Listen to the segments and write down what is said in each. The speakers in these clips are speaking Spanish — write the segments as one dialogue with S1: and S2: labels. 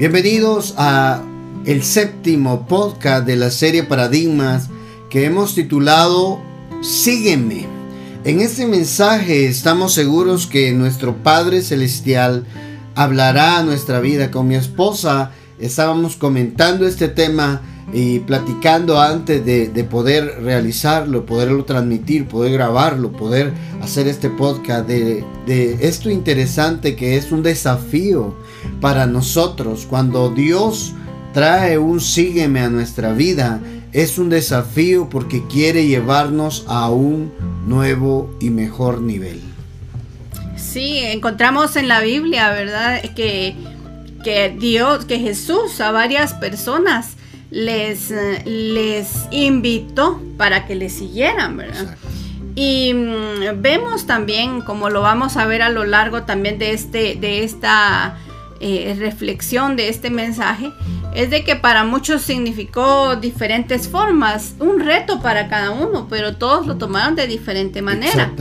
S1: Bienvenidos a el séptimo podcast de la serie Paradigmas que hemos titulado Sígueme. En este mensaje estamos seguros que nuestro Padre Celestial hablará a nuestra vida. Con mi esposa estábamos comentando este tema y platicando antes de, poder realizarlo, poderlo transmitir, poder grabarlo, poder hacer este podcast, de, de, esto interesante que es un desafío para nosotros. Cuando Dios trae un sígueme a nuestra vida, es un desafío porque quiere llevarnos a un nuevo y mejor nivel.
S2: Sí, encontramos en la Biblia, ¿verdad? Que, que Dios, que Jesús a varias personas les, les invitó para que le siguieran, ¿verdad? Y mm, vemos también, como lo vamos a ver a lo largo también de, este, de esta eh, reflexión, de este mensaje, es de que para muchos significó diferentes formas, un reto para cada uno, pero todos lo tomaron de diferente manera.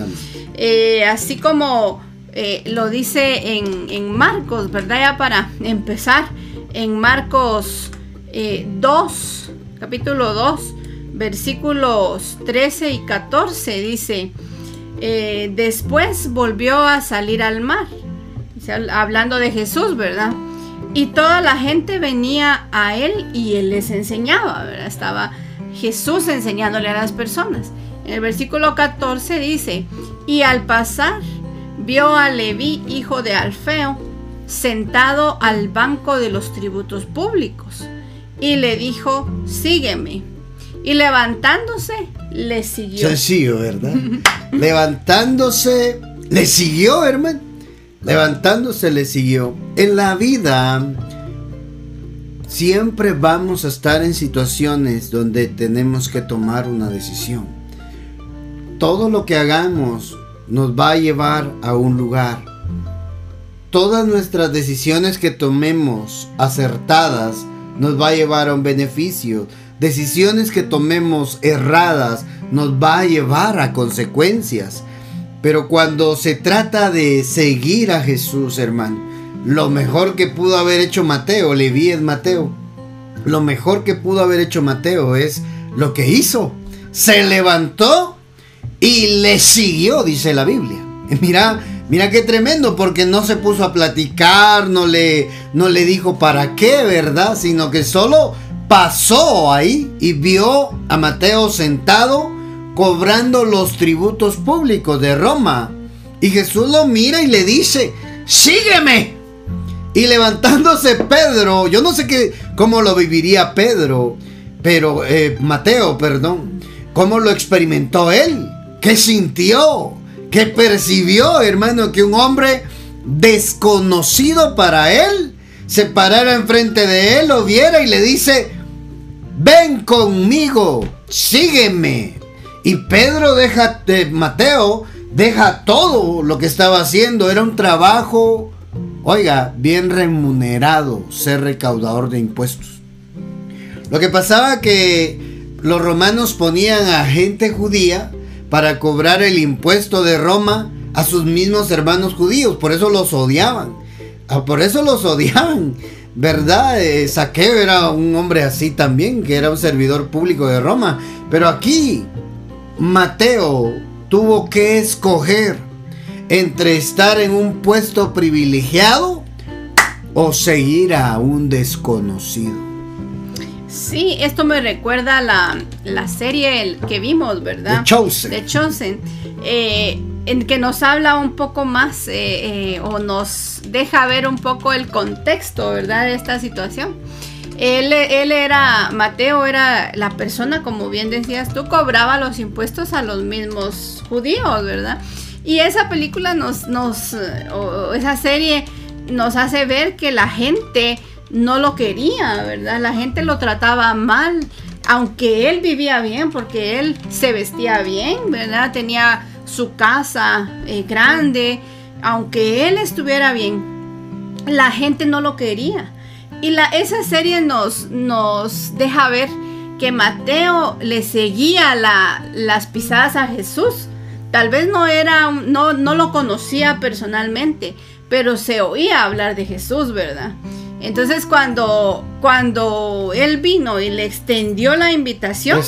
S2: Eh, así como eh, lo dice en, en, Marcos, ¿verdad? Ya para empezar, en Marcos 2, capítulo 2, versículos 13 y 14, dice, después volvió a salir al mar hablando de Jesús, ¿verdad? Y toda la gente venía a él y él les enseñaba, ¿verdad? Estaba Jesús enseñándole a las personas. En el versículo 14 dice, y al pasar vio a Leví, hijo de Alfeo, sentado al banco de los tributos públicos, y le dijo, sígueme. Y levantándose, le siguió.
S1: Sencillo, ¿verdad? levantándose, le siguió, hermano. Levantándose le siguió. En la vida siempre vamos a estar en situaciones donde tenemos que tomar una decisión. Todo lo que hagamos nos va a llevar a un lugar. Todas nuestras decisiones que tomemos acertadas nos va a llevar a un beneficio. Decisiones que tomemos erradas nos va a llevar a consecuencias. Pero cuando se trata de seguir a Jesús, hermano, lo mejor que pudo haber hecho Mateo, Leví es Mateo, lo mejor que pudo haber hecho Mateo es lo que hizo. Se levantó y le siguió, dice la Biblia. mira, mira qué tremendo, porque no se puso a platicar, no le, no le dijo para qué, ¿verdad? Sino que solo pasó ahí y vio a Mateo sentado cobrando los tributos públicos de Roma. Y Jesús lo mira y le dice, sígueme. Y levantándose Pedro, yo no sé qué, cómo lo viviría Pedro, pero eh, Mateo, perdón, cómo lo experimentó él, qué sintió, qué percibió, hermano, que un hombre desconocido para él se parara enfrente de él, lo viera y le dice, ven conmigo, sígueme. Y Pedro deja, de Mateo deja todo lo que estaba haciendo. Era un trabajo, oiga, bien remunerado ser recaudador de impuestos. Lo que pasaba que los romanos ponían a gente judía para cobrar el impuesto de Roma a sus mismos hermanos judíos. Por eso los odiaban. Ah, por eso los odiaban. ¿Verdad? Eh, Saqueo era un hombre así también, que era un servidor público de Roma. Pero aquí Mateo tuvo que escoger entre estar en un puesto privilegiado o seguir a un desconocido.
S2: Sí, esto me recuerda a la, serie que vimos, ¿verdad?
S1: The Chosen.
S2: The Chosen. Eh, en que nos habla un poco más eh, eh, o nos deja ver un poco el contexto, ¿verdad? De esta situación. Él, era, Mateo era la persona, como bien decías tú, cobraba los impuestos a los mismos judíos, ¿verdad? Y esa película nos, nos o esa serie nos hace ver que la gente no lo quería, ¿verdad? La gente lo trataba mal, aunque él vivía bien, porque él se vestía bien, ¿verdad? Tenía su casa eh, grande, aunque él estuviera bien, la gente no lo quería. Y la, esa serie nos, nos deja ver que Mateo le seguía las pisadas a Jesús. Tal vez no era, no, no lo conocía personalmente, pero se oía hablar de Jesús, ¿verdad? Entonces cuando, cuando él vino y le extendió la invitación,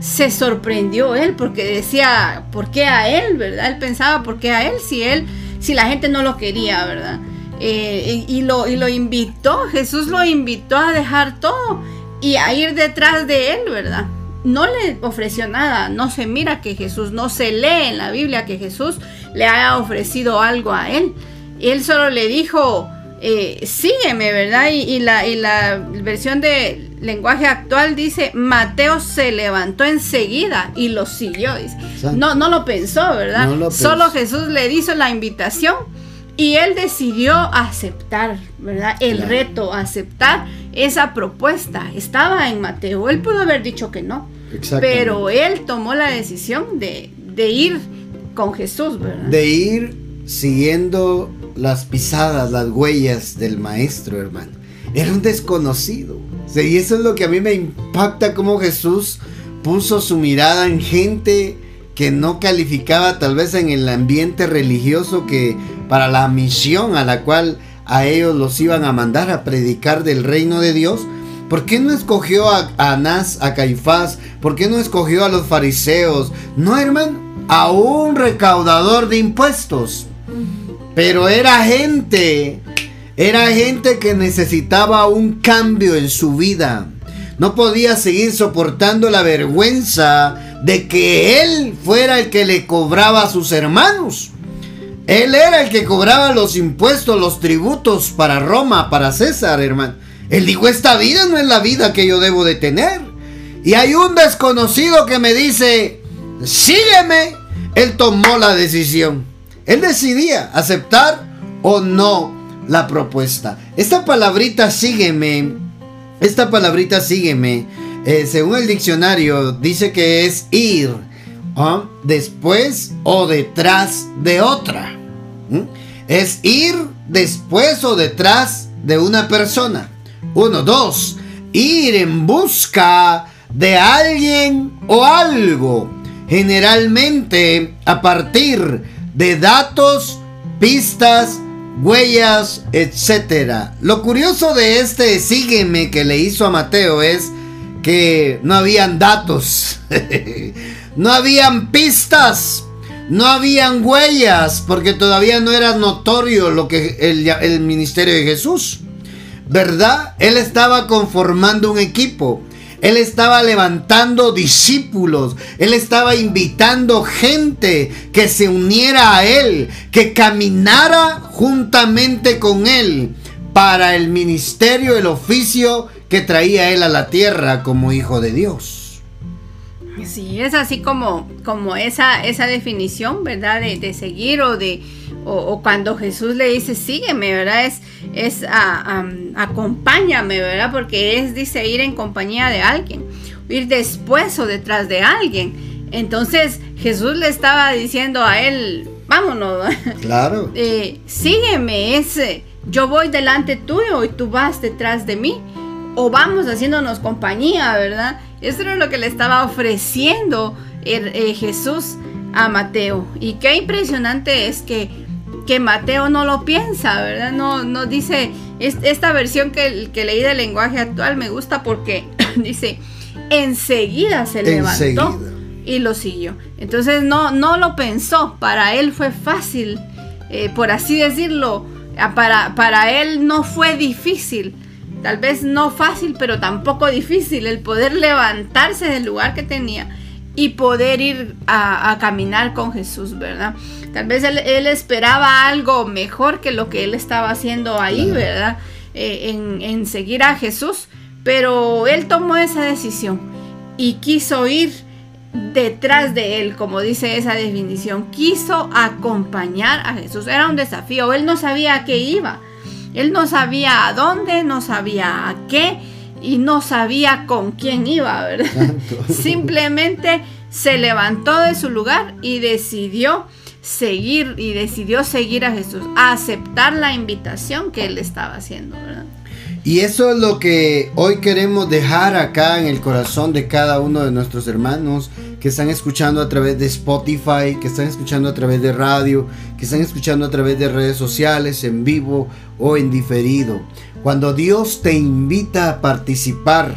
S2: se sorprendió él porque decía, ¿por qué a él, verdad? Él pensaba, ¿por qué a él si él, si la gente no lo quería, verdad? Eh, y, lo, y lo invitó, Jesús lo invitó a dejar todo y a ir detrás de él, ¿verdad? No le ofreció nada, no se mira que Jesús, no se lee en la Biblia que Jesús le haya ofrecido algo a él. Él solo le dijo, eh, sígueme, ¿verdad? Y, la, y la versión de lenguaje actual dice, Mateo se levantó enseguida y lo siguió. No, no lo pensó, ¿verdad? Solo Jesús le hizo la invitación y él decidió aceptar, ¿verdad? El reto, aceptar esa propuesta. Estaba en Mateo. Él pudo haber dicho que no. Pero él tomó la decisión de, de ir con Jesús, ¿verdad?
S1: De ir siguiendo las pisadas, las huellas del maestro, hermano. Era un desconocido. y eso es lo que a mí me impacta, como Jesús puso su mirada en gente que no calificaba tal vez en el ambiente religioso que para la misión a la cual a ellos los iban a mandar a predicar del reino de Dios. ¿Por qué no escogió a, Anás, a Caifás? ¿Por qué no escogió a los fariseos? No, hermano, a un recaudador de impuestos. Pero era gente, era gente que necesitaba un cambio en su vida. No podía seguir soportando la vergüenza de que él fuera el que le cobraba a sus hermanos. Él era el que cobraba los impuestos, los tributos para Roma, para César, hermano. Él dijo, esta vida no es la vida que yo debo de tener. Y hay un desconocido que me dice, sígueme. Él tomó la decisión. Él decidía aceptar o no la propuesta. Esta palabrita sígueme, esta palabrita sígueme, eh, según el diccionario, dice que es ir ¿ah? después o detrás de otra. Es ir después o detrás de una persona. Uno, dos, ir en busca de alguien o algo. Generalmente a partir de datos, pistas, huellas, etc. Lo curioso de este sígueme que le hizo a Mateo es que no habían datos, no habían pistas, no habían huellas, porque todavía no era notorio lo que el, el ministerio de Jesús. ¿Verdad? Él estaba conformando un equipo. Él estaba levantando discípulos. Él estaba invitando gente que se uniera a Él, que caminara juntamente con Él para el ministerio, el oficio que traía Él a la tierra como hijo de Dios.
S2: Sí, es así como, como esa, esa definición, ¿verdad? De, de seguir o de o, cuando Jesús le dice, sígueme, ¿verdad? Es, es acompáñame, ¿verdad? Porque es, dice, ir en compañía de alguien, ir después o detrás de alguien. Entonces Jesús le estaba diciendo a él, vámonos,
S1: claro.
S2: Eh, sígueme, ese yo voy delante tuyo y tú vas detrás de mí. O vamos haciéndonos compañía, ¿verdad? Eso era lo que le estaba ofreciendo eh, Jesús a Mateo. Y qué impresionante es que que Mateo no lo piensa, ¿verdad? No, no dice, esta versión que, que leí del lenguaje actual me gusta porque dice, enseguida se levantó y lo siguió. Entonces no, no lo pensó, para él fue fácil, eh, por así decirlo, para, para él no fue difícil. Tal vez no fácil, pero tampoco difícil el poder levantarse del lugar que tenía y poder ir a, a caminar con Jesús, ¿verdad? Tal vez él, esperaba algo mejor que lo que él estaba haciendo ahí, ¿verdad? Eh, en, seguir a Jesús, pero él tomó esa decisión y quiso ir detrás de él, como dice esa definición, quiso acompañar a Jesús. Era un desafío, él no sabía a qué iba, él no sabía a dónde, no sabía a qué y no sabía con quién iba, ¿verdad? Simplemente se levantó de su lugar y decidió seguir y decidió seguir a Jesús, aceptar la invitación que él estaba haciendo,
S1: Y eso es lo que hoy queremos dejar acá en el corazón de cada uno de nuestros hermanos que están escuchando a través de Spotify, que están escuchando a través de radio, que están escuchando a través de redes sociales, en vivo o en diferido. Cuando Dios te invita a participar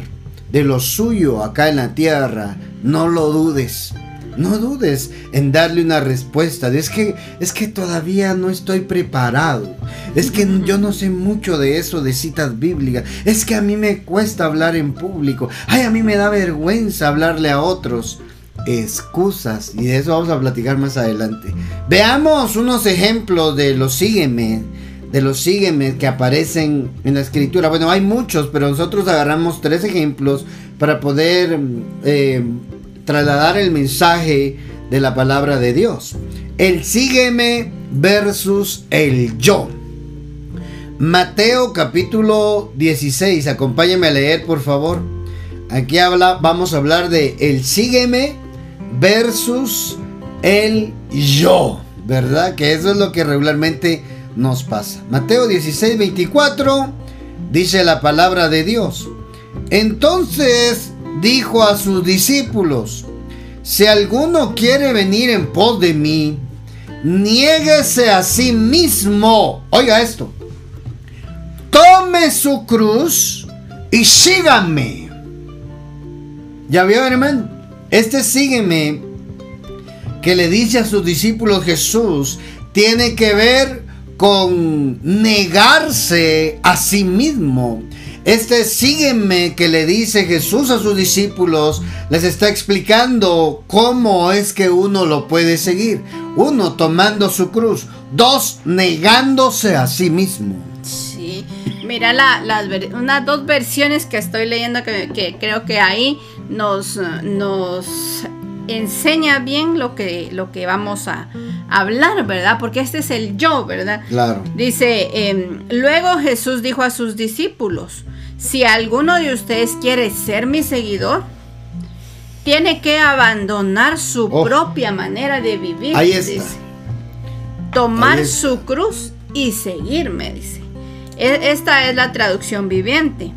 S1: de lo suyo acá en la tierra, no lo dudes. No dudes en darle una respuesta. Es que, es que todavía no estoy preparado. Es que yo no sé mucho de eso, de citas bíblicas. Es que a mí me cuesta hablar en público. Ay, a mí me da vergüenza hablarle a otros. Excusas. Y de eso vamos a platicar más adelante. Veamos unos ejemplos de los sígueme. De los sígueme que aparecen en la escritura. Bueno, hay muchos, pero nosotros agarramos tres ejemplos para poder eh, trasladar el mensaje de la palabra de Dios. El sígueme versus el yo. Mateo capítulo 16, acompáñame a leer por favor. Aquí habla, vamos a hablar de el sígueme versus el yo, ¿verdad? Que eso es lo que regularmente nos pasa. Mateo 16, 24 dice la palabra de Dios. Entonces dijo a sus discípulos, si alguno quiere venir en pos de mí, niéguese a sí mismo. Oiga esto. Tome su cruz y síganme. ¿Ya vio, hermano? Este sígueme que le dice a sus discípulos Jesús tiene que ver con negarse a sí mismo. Este sígueme que le dice Jesús a sus discípulos, les está explicando cómo es que uno lo puede seguir. Uno, tomando su cruz. Dos, negándose a sí mismo.
S2: Mira las unas dos versiones que estoy leyendo que, que creo que ahí nos, nos enseña bien lo que, lo que vamos a hablar, ¿verdad? Porque este es el yo, ¿verdad?
S1: Claro.
S2: Dice, em, luego Jesús dijo a sus discípulos, si alguno de ustedes quiere ser mi seguidor, tiene que abandonar su oh. propia manera de vivir.
S1: Ahí está.
S2: Tomar su cruz y seguirme, dice. E, esta es la traducción viviente.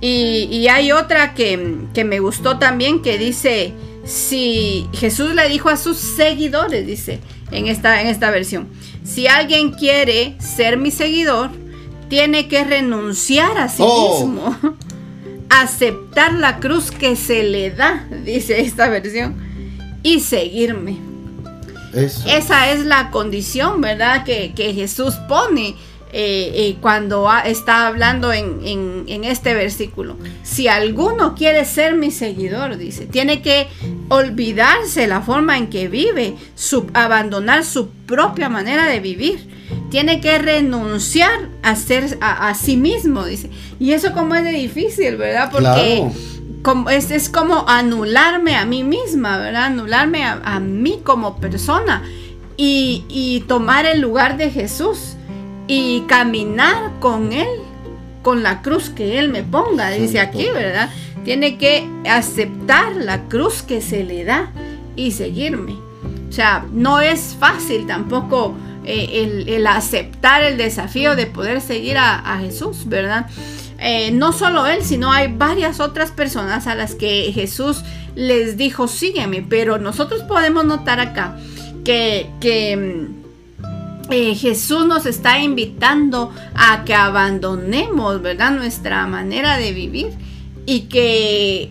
S2: Y, hay otra que, que, me gustó también que dice, si Jesús le dijo a sus seguidores, dice en esta, en esta versión, si alguien quiere ser mi seguidor, tiene que renunciar a sí oh. mismo, aceptar la cruz que se le da, dice esta versión, y seguirme. Esa es la condición, ¿verdad? Que, Jesús pone eh, eh, cuando está hablando en, este versículo. Si alguno quiere ser mi seguidor, dice, tiene que olvidarse la forma en que vive, abandonar su propia manera de vivir tiene que renunciar a ser a, sí mismo, dice. Y eso como es de difícil, ¿verdad? Porque como, es, es, como anularme a mí misma, ¿verdad? Anularme a, mí como persona y, tomar el lugar de Jesús y caminar con Él, con la cruz que Él me ponga, dice aquí, ¿verdad? Tiene que aceptar la cruz que se le da y seguirme. O sea, no es fácil tampoco eh, el, aceptar el desafío de poder seguir a, Jesús, ¿verdad? Eh, no solo él, sino hay varias otras personas a las que Jesús les dijo, sígueme, pero nosotros podemos notar acá que, mm, eh, Jesús nos está invitando a que abandonemos, ¿verdad? Nuestra manera de vivir y que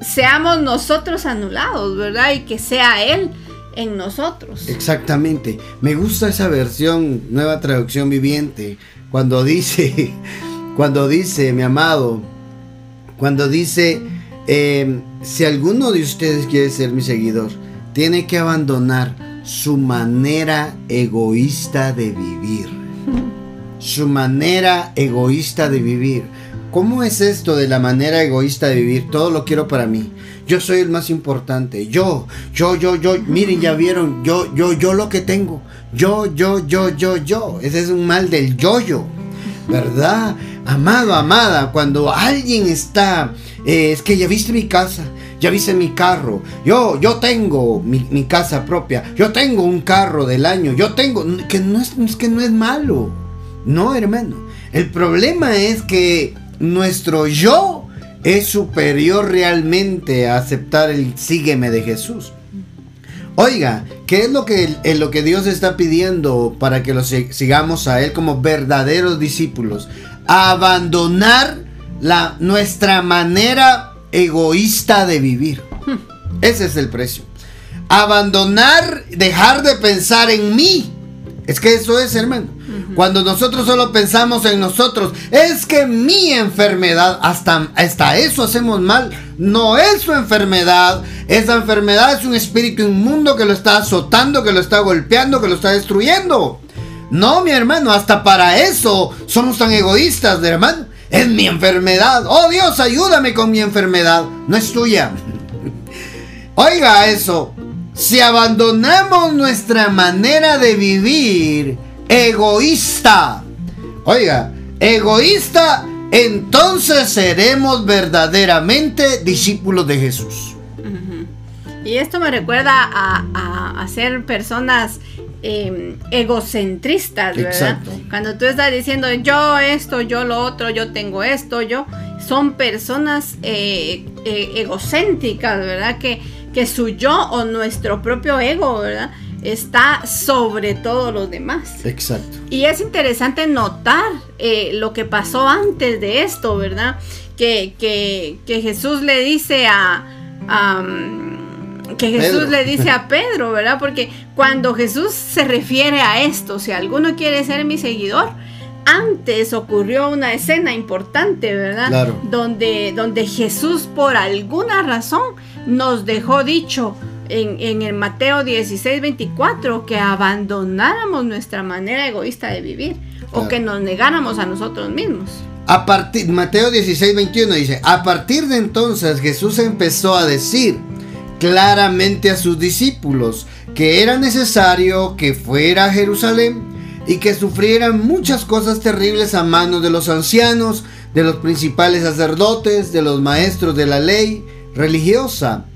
S2: seamos nosotros anulados, ¿verdad? Y que sea Él en nosotros.
S1: Exactamente. Me gusta esa versión, nueva traducción viviente, cuando dice, cuando dice, mi amado, cuando dice, em, si alguno de ustedes quiere ser mi seguidor, tiene que abandonar su manera egoísta de vivir. Su manera egoísta de vivir. ¿Cómo es esto de la manera egoísta de vivir? Todo lo quiero para mí. Yo soy el más importante. Yo, yo, yo, yo. Miren, ya vieron. Yo, yo, yo lo que tengo. Yo, yo, yo, yo, yo. Ese es un mal del yo-yo. ¿Verdad? Amado, amada, cuando alguien está... Eh, es que ya viste mi casa. Ya viste mi carro. Yo, yo tengo mi, casa propia. Yo tengo un carro del año. Yo tengo... Que no es, es que no es malo. No, hermano. El problema es que nuestro yo es superior realmente a aceptar el sígueme de Jesús. Oiga, ¿qué es lo que, lo que Dios está pidiendo para que lo sigamos a Él como verdaderos discípulos? Abandonar la, nuestra manera egoísta de vivir. Ese es el precio. Abandonar, dejar de pensar en mí. Es que eso es, hermano. Cuando nosotros solo pensamos en nosotros, es que mi enfermedad, hasta, hasta eso hacemos mal. No es su enfermedad. Esa enfermedad es un espíritu inmundo que lo está azotando, que lo está golpeando, que lo está destruyendo. No, mi hermano, hasta para eso somos tan egoístas, hermano. Es mi enfermedad. Oh Dios, ayúdame con mi enfermedad. No es tuya. Oiga eso. Si abandonamos nuestra manera de vivir egoísta, oiga, egoísta, entonces seremos verdaderamente discípulos de Jesús.
S2: Y esto me recuerda a, ser personas em, egocentristas, ¿verdad? Cuando tú estás diciendo yo esto, yo lo otro, yo tengo esto, yo, son personas eh, eh, egocéntricas, ¿verdad? Que que su yo o nuestro propio ego, ¿verdad? Está sobre todos los demás.
S1: Exacto.
S2: Y es interesante notar eh, lo que pasó antes de esto, ¿verdad? Que, Jesús le dice a, que Jesús le dice a Pedro, ¿verdad? Porque cuando Jesús se refiere a esto, si alguno quiere ser mi seguidor, antes ocurrió una escena importante, ¿verdad?
S1: Claro.
S2: Donde, donde Jesús por alguna razón nos dejó dicho en, el Mateo 16, 24 que abandonáramos nuestra manera egoísta de vivir o que nos negáramos a nosotros mismos.
S1: A partir, Mateo 16, 21 dice, a partir de entonces Jesús empezó a decir claramente a sus discípulos que era necesario que fuera a Jerusalén y que sufrieran muchas cosas terribles a manos de los ancianos, de los principales sacerdotes, de los maestros de la ley religiosa.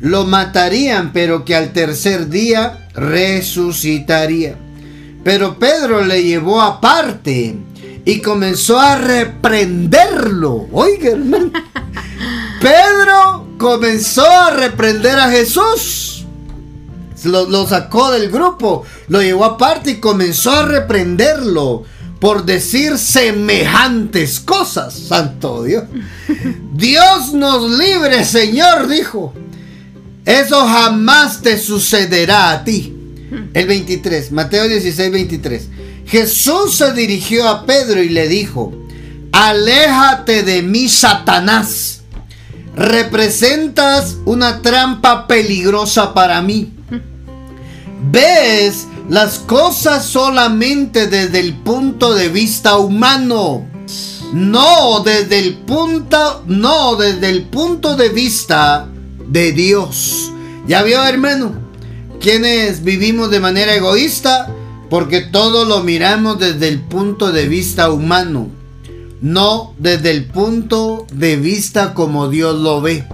S1: Lo matarían, pero que al tercer día resucitaría. Pero Pedro le llevó aparte y comenzó a reprenderlo. Oiga, hermano. Pedro comenzó a reprender a Jesús. Lo, sacó del grupo, lo llevó aparte y comenzó a reprenderlo por decir semejantes cosas, santo Dios. Dios nos libre, Señor, dijo. Eso jamás te sucederá a ti. El 23, Mateo 16, 23. Jesús se dirigió a Pedro y le dijo, aléjate de mí, Satanás. Representas una trampa peligrosa para mí. ¿Ves las cosas solamente desde el punto de vista humano. No desde el punto, no desde el punto de vista de Dios. ¿Ya vio, hermano? Quienes vivimos de manera egoísta porque todo lo miramos desde el punto de vista humano, no desde el punto de vista como Dios lo ve.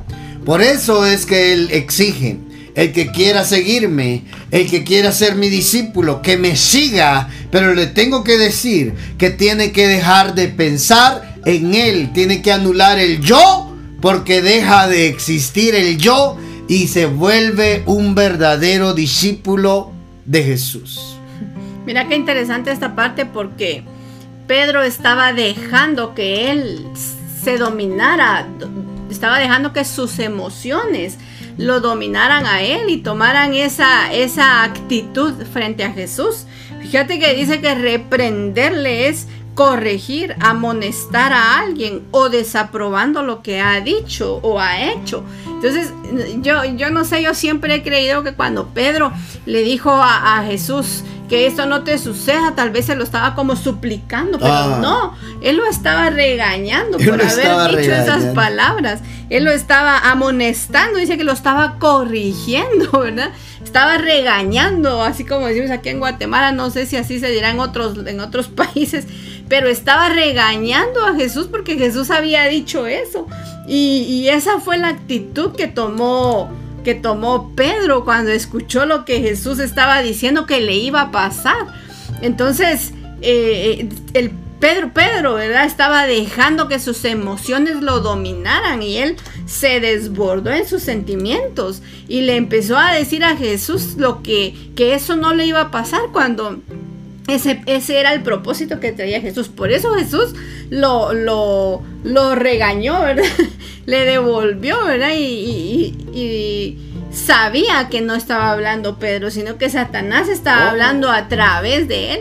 S1: Por eso es que Él exige, el que quiera seguirme, el que quiera ser mi discípulo, que me siga, pero le tengo que decir que tiene que dejar de pensar en él, tiene que anular el yo, porque deja de existir el yo y se vuelve un verdadero discípulo de Jesús.
S2: Mira qué interesante esta parte porque Pedro estaba dejando que él se dominara, estaba dejando que sus emociones lo dominaran a él y tomaran esa, esa actitud frente a Jesús. Fíjate que dice que reprenderle es corregir, amonestar a alguien o desaprobando lo que ha dicho o ha hecho. Entonces, yo, yo no sé, yo siempre he creído que cuando Pedro le dijo a, a Jesús, que esto no te suceda, tal vez se lo estaba como suplicando, pero ah. no, él lo estaba regañando por haber dicho esas palabras, él lo estaba amonestando, dice que lo estaba corrigiendo, ¿verdad? Estaba regañando, así como decimos aquí en Guatemala, no sé si así se dirá en otros, en otros países, pero estaba regañando a Jesús porque Jesús había dicho eso. Y, esa fue la actitud que tomó que tomó Pedro cuando escuchó lo que Jesús estaba diciendo que le iba a pasar. Entonces, eh, el Pedro, Pedro, ¿verdad? Estaba dejando que sus emociones lo dominaran y él se desbordó en sus sentimientos y le empezó a decir a Jesús lo que, que eso no le iba a pasar cuando ese, ese, era el propósito que traía Jesús. Por eso Jesús lo, lo, lo regañó, ¿verdad? Le devolvió, ¿verdad? y, sabía que no estaba hablando Pedro, sino que Satanás estaba oh. hablando a través de él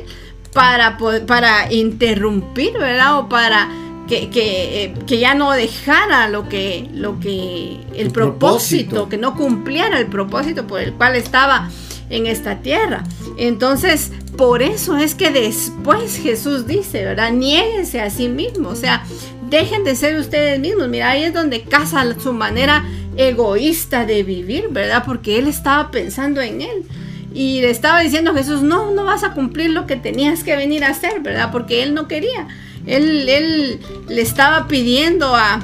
S2: para, para interrumpir, ¿verdad? O para que, eh, que, ya no dejara lo que, lo que el, propósito, que no cumpliera el propósito por el cual estaba en esta tierra. Entonces, por eso es que después Jesús dice, ¿verdad? Niéguese a sí mismo, o sea, dejen de ser ustedes mismos. Mira, ahí es donde casa su manera egoísta de vivir, ¿verdad? Porque él estaba pensando en él. Y le estaba diciendo a Jesús, no, no vas a cumplir lo que tenías que venir a hacer, ¿verdad? Porque él no quería. Él, él le estaba pidiendo a,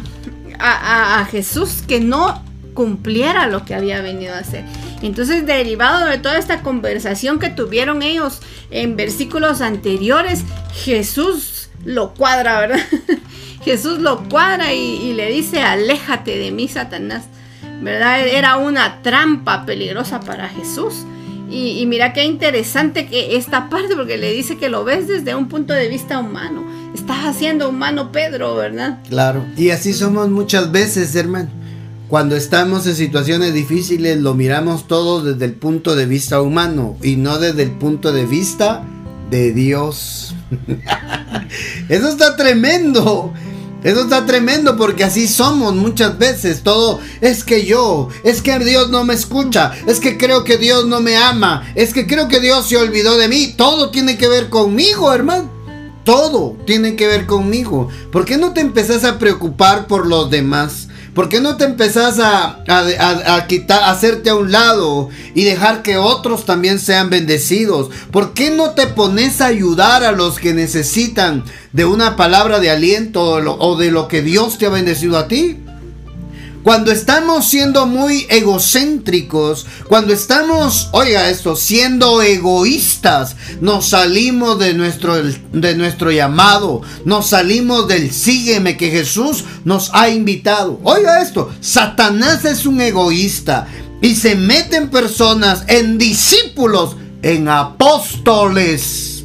S2: a, Jesús que no cumpliera lo que había venido a hacer. Entonces, derivado de toda esta conversación que tuvieron ellos en versículos anteriores, Jesús lo cuadra, ¿verdad? Jesús lo cuadra y, y, le dice, aléjate de mí, Satanás. ¿Verdad? Era una trampa peligrosa para Jesús. Y, mira qué interesante que esta parte, porque le dice que lo ves desde un punto de vista humano. Estás haciendo humano Pedro, ¿verdad?
S1: Claro, y así somos muchas veces, hermano. Cuando estamos en situaciones difíciles, lo miramos todo desde el punto de vista humano y no desde el punto de vista de Dios. Eso está tremendo. Eso está tremendo porque así somos muchas veces. Todo es que yo, es que Dios no me escucha, es que creo que Dios no me ama, es que creo que Dios se olvidó de mí. Todo tiene que ver conmigo, hermano. Todo tiene que ver conmigo. ¿Por qué no te empezás a preocupar por los demás? ¿Por qué no te empezás a, a, quitar, a hacerte a un lado y dejar que otros también sean bendecidos? ¿Por qué no te pones a ayudar a los que necesitan de una palabra de aliento o de lo que Dios te ha bendecido a ti? Cuando estamos siendo muy egocéntricos, cuando estamos, oiga esto, siendo egoístas, nos salimos de nuestro, de nuestro llamado, nos salimos del sígueme que Jesús nos ha invitado. Oiga esto, Satanás es un egoísta y se mete en personas, en discípulos, en apóstoles.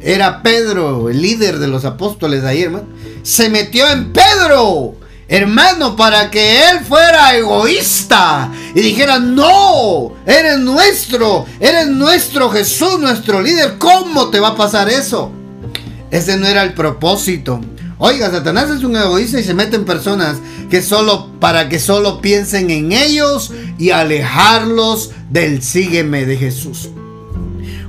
S1: Era Pedro, el líder de los apóstoles de ayer, hermano. Se metió en Pedro hermano, para que él fuera egoísta y dijera, no, eres nuestro, eres nuestro Jesús, nuestro líder, ¿cómo te va a pasar eso? Ese no era el propósito. Oiga, Satanás es un egoísta y se mete en personas que solo para que solo piensen en ellos y alejarlos del sígueme de Jesús.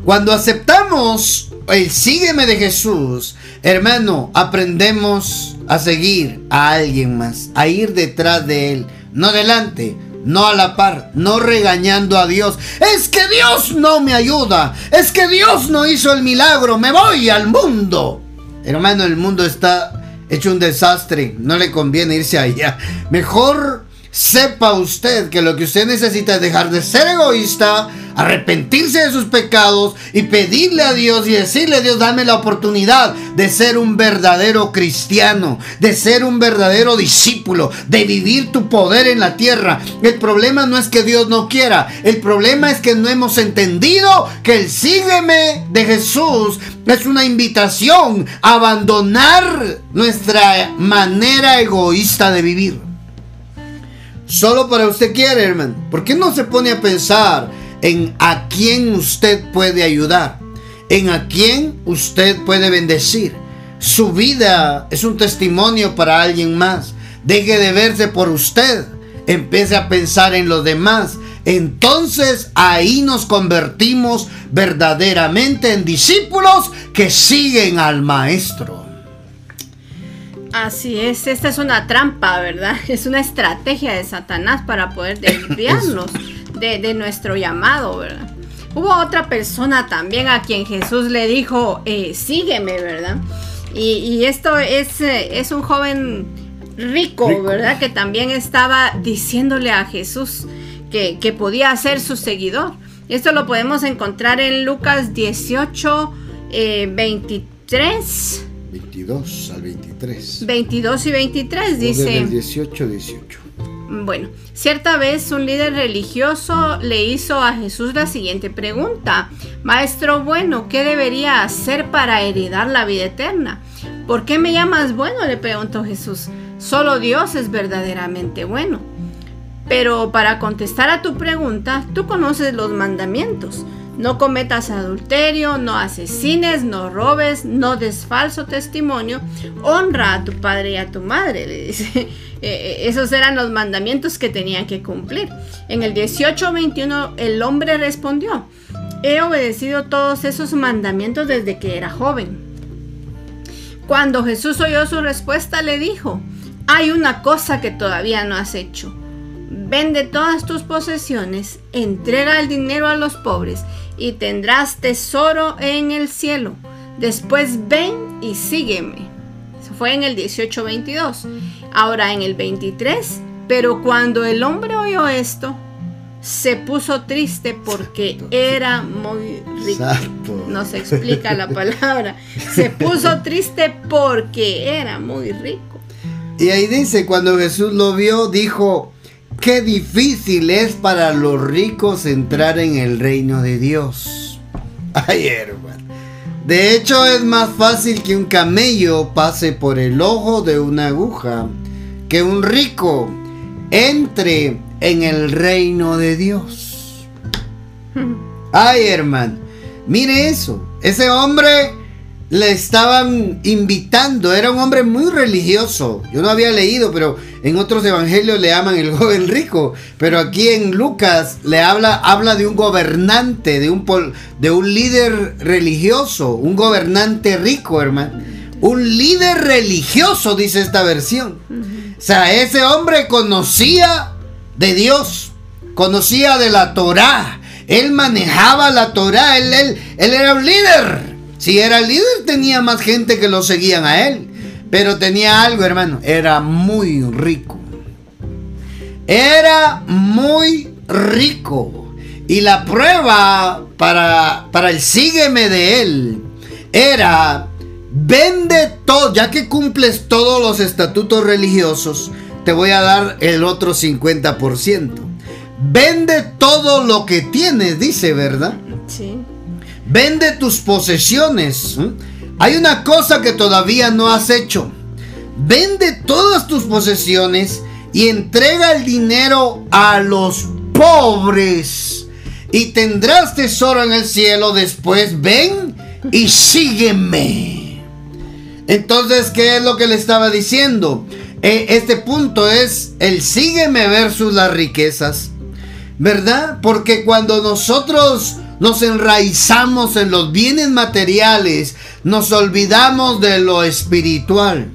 S1: Cuando aceptamos el sígueme de Jesús, hermano, aprendemos a seguir a alguien más, a ir detrás de él, no delante, no a la par, no regañando a Dios. Es que Dios no me ayuda, es que Dios no hizo el milagro, me voy al mundo. Hermano, el mundo está hecho un desastre, no le conviene irse allá. Mejor sepa usted que lo que usted necesita es dejar de ser egoísta, arrepentirse de sus pecados y pedirle a Dios y decirle a Dios, dame la oportunidad de ser un verdadero cristiano, de ser un verdadero discípulo, de vivir tu poder en la tierra. El problema no es que Dios no quiera, el problema es que no hemos entendido que el sígueme de Jesús es una invitación a abandonar nuestra manera egoísta de vivir. Solo para usted quiere, hermano. ¿Por qué no se pone a pensar en a quién usted puede ayudar? En a quién usted puede bendecir. Su vida es un testimonio para alguien más. Deje de verse por usted. Empiece a pensar en los demás. Entonces ahí nos convertimos verdaderamente en discípulos que siguen al Maestro.
S2: Así es, esta es una trampa, ¿verdad? Es una estrategia de Satanás para poder desviarnos de, nuestro llamado, ¿verdad? Hubo otra persona también a quien Jesús le dijo, eh, sígueme, ¿verdad? Y, esto es, eh, es un joven rico, ¿verdad? Que también estaba diciéndole a Jesús que, que, podía ser su seguidor. Esto lo podemos encontrar en Lucas 18, 23 eh,
S1: 22 al 23.
S2: 22 y 23 dice.
S1: 18, 18.
S2: Bueno, cierta vez un líder religioso le hizo a Jesús la siguiente pregunta. Maestro bueno, ¿qué debería hacer para heredar la vida eterna? ¿Por qué me llamas bueno? le preguntó Jesús. Solo Dios es verdaderamente bueno. Pero para contestar a tu pregunta, tú conoces los mandamientos. No cometas adulterio, no asesines, no robes, no des falso testimonio, honra a tu padre y a tu madre, le dice. Eh, esos eran los mandamientos que tenían que cumplir. En el 18-21 el hombre respondió, he obedecido todos esos mandamientos desde que era joven. Cuando Jesús oyó su respuesta le dijo, hay una cosa que todavía no has hecho. Vende todas tus posesiones, entrega el dinero a los pobres y tendrás tesoro en el cielo. Después ven y sígueme. Eso fue en el 18:22. Ahora en el 23. Pero cuando el hombre oyó esto, se puso triste porque era muy rico. No se explica la palabra. Se puso triste porque era muy rico.
S1: Y ahí dice, cuando Jesús lo vio, dijo, Qué difícil es para los ricos entrar en el reino de Dios. Ay, hermano. De hecho, es más fácil que un camello pase por el ojo de una aguja que un rico entre en el reino de Dios. Ay, hermano. Mire eso. Ese hombre le estaban invitando. Era un hombre muy religioso. Yo no había leído, pero en otros evangelios le llaman el joven rico. Pero aquí en Lucas le habla, habla de un gobernante, de un, de un líder religioso, un gobernante rico, hermano. Un líder religioso, dice esta versión. O sea, ese hombre conocía de Dios, conocía de la Torah. Él manejaba la Torah, él, él, él era un líder. Si era líder tenía más gente que lo seguían a él. Pero tenía algo, hermano. Era muy rico. Era muy rico. Y la prueba para, para el sígueme de él era, vende todo, ya que cumples todos los estatutos religiosos, te voy a dar el otro 50%. Vende todo lo que tienes, dice, ¿verdad? Sí. Vende tus posesiones. Hay una cosa que todavía no has hecho. Vende todas tus posesiones y entrega el dinero a los pobres. Y tendrás tesoro en el cielo. Después ven y sígueme. Entonces, ¿qué es lo que le estaba diciendo? E, este punto es el sígueme versus las riquezas. ¿Verdad? Porque cuando nosotros nos enraizamos en los bienes materiales, nos olvidamos de lo espiritual.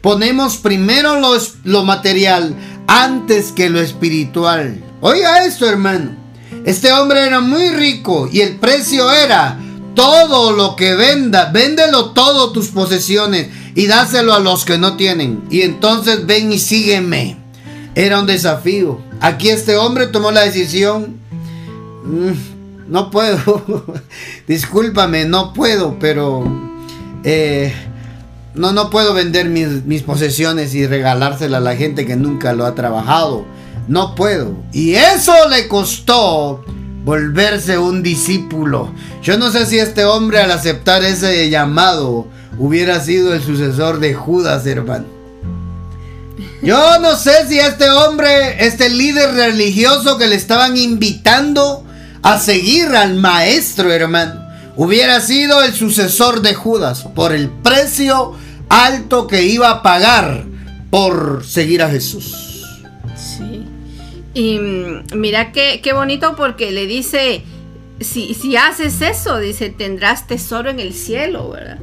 S1: Ponemos primero lo, lo material antes que lo espiritual. Oiga esto, hermano. Este hombre era muy rico y el precio era todo lo que venda, véndelo todo tus posesiones y dáselo a los que no tienen. Y entonces ven y sígueme. Era un desafío. Aquí este hombre tomó la decisión. No puedo. Discúlpame, no puedo, pero eh, no, no puedo vender mis, mis, posesiones y regalárselas a la gente que nunca lo ha trabajado. No puedo. Y eso le costó volverse un discípulo. Yo no sé si este hombre al aceptar ese llamado hubiera sido el sucesor de Judas, hermano. Yo no sé si este hombre, este líder religioso que le estaban invitando, a seguir al maestro, hermano, hubiera sido el sucesor de Judas por el precio alto que iba a pagar por seguir a Jesús.
S2: Sí. Y mm, mira qué, bonito porque le dice, si, si, haces eso, dice, tendrás tesoro en el cielo, ¿verdad?